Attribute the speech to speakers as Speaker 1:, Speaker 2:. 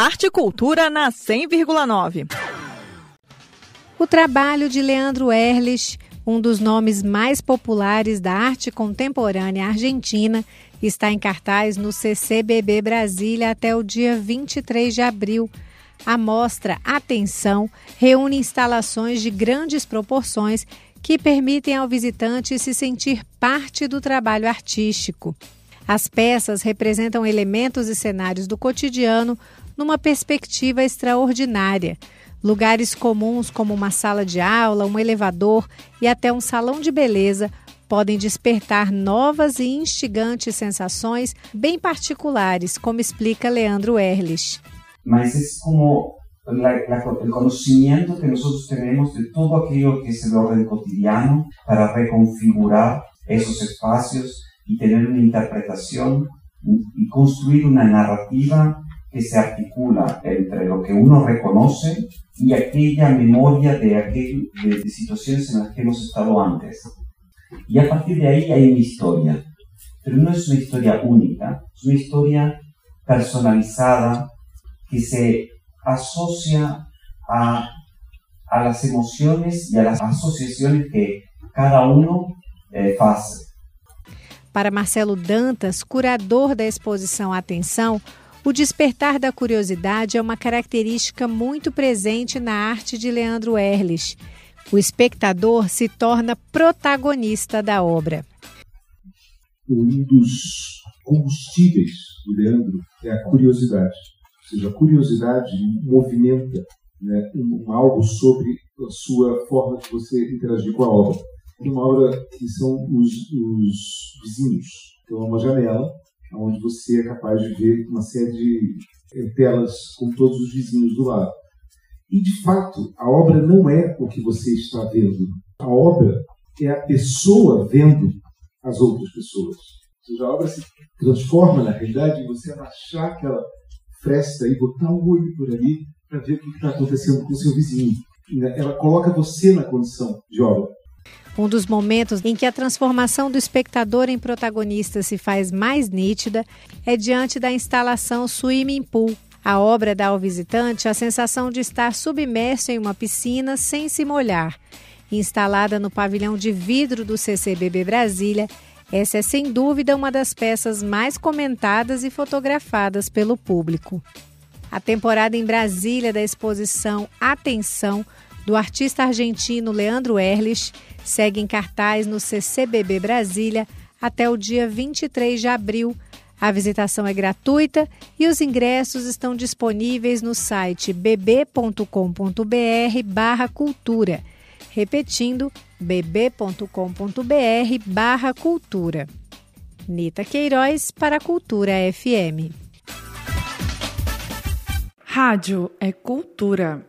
Speaker 1: Arte e Cultura na 100,9.
Speaker 2: O trabalho de Leandro Erlich, um dos nomes mais populares da arte contemporânea argentina, está em cartaz no CCBB Brasília até o dia 23 de abril. A mostra Atenção reúne instalações de grandes proporções que permitem ao visitante se sentir parte do trabalho artístico. As peças representam elementos e cenários do cotidiano numa perspectiva extraordinária. Lugares comuns, como uma sala de aula, um elevador e até um salão de beleza, podem despertar novas e instigantes sensações bem particulares, como explica Leandro Erlich.
Speaker 3: Mas é como el conocimiento que nosotros tenemos de todo aquello que es el orden cotidiano para reconfigurar esos espacios y tener una interpretación y construir una narrativa que se articula entre lo que uno reconoce y aquella memoria de, aquel, de, de situaciones en las que hemos estado antes. Y a partir de ahí hay una historia, pero no es una historia única, es una historia personalizada que se asocia a, a las emociones y a las asociaciones que cada uno eh, hace.
Speaker 2: Para Marcelo Dantas, curador da exposição Atenção, o despertar da curiosidade é uma característica muito presente na arte de Leandro Erlich. O espectador se torna protagonista da obra.
Speaker 4: Um dos combustíveis do Leandro é a curiosidade. Ou seja, a curiosidade movimenta né, um, algo sobre a sua forma de você interagir com a obra. Uma obra que são os, os vizinhos. Então, é uma janela onde você é capaz de ver uma série de eh, telas com todos os vizinhos do lado. E, de fato, a obra não é o que você está vendo. A obra é a pessoa vendo as outras pessoas. Ou seja, a obra se transforma, na realidade, em você abaixar aquela fresta e botar o olho por ali para ver o que está acontecendo com o seu vizinho. Ela coloca você na condição de obra.
Speaker 2: Um dos momentos em que a transformação do espectador em protagonista se faz mais nítida é diante da instalação Swimming Pool. A obra dá ao visitante a sensação de estar submerso em uma piscina sem se molhar. Instalada no pavilhão de vidro do CCBB Brasília, essa é sem dúvida uma das peças mais comentadas e fotografadas pelo público. A temporada em Brasília da exposição Atenção do artista argentino Leandro Erlich segue em cartaz no CCBB Brasília até o dia 23 de abril. A visitação é gratuita e os ingressos estão disponíveis no site bb.com.br barra cultura. Repetindo, bb.com.br barra cultura. Nita Queiroz para a Cultura FM.
Speaker 1: Rádio é cultura.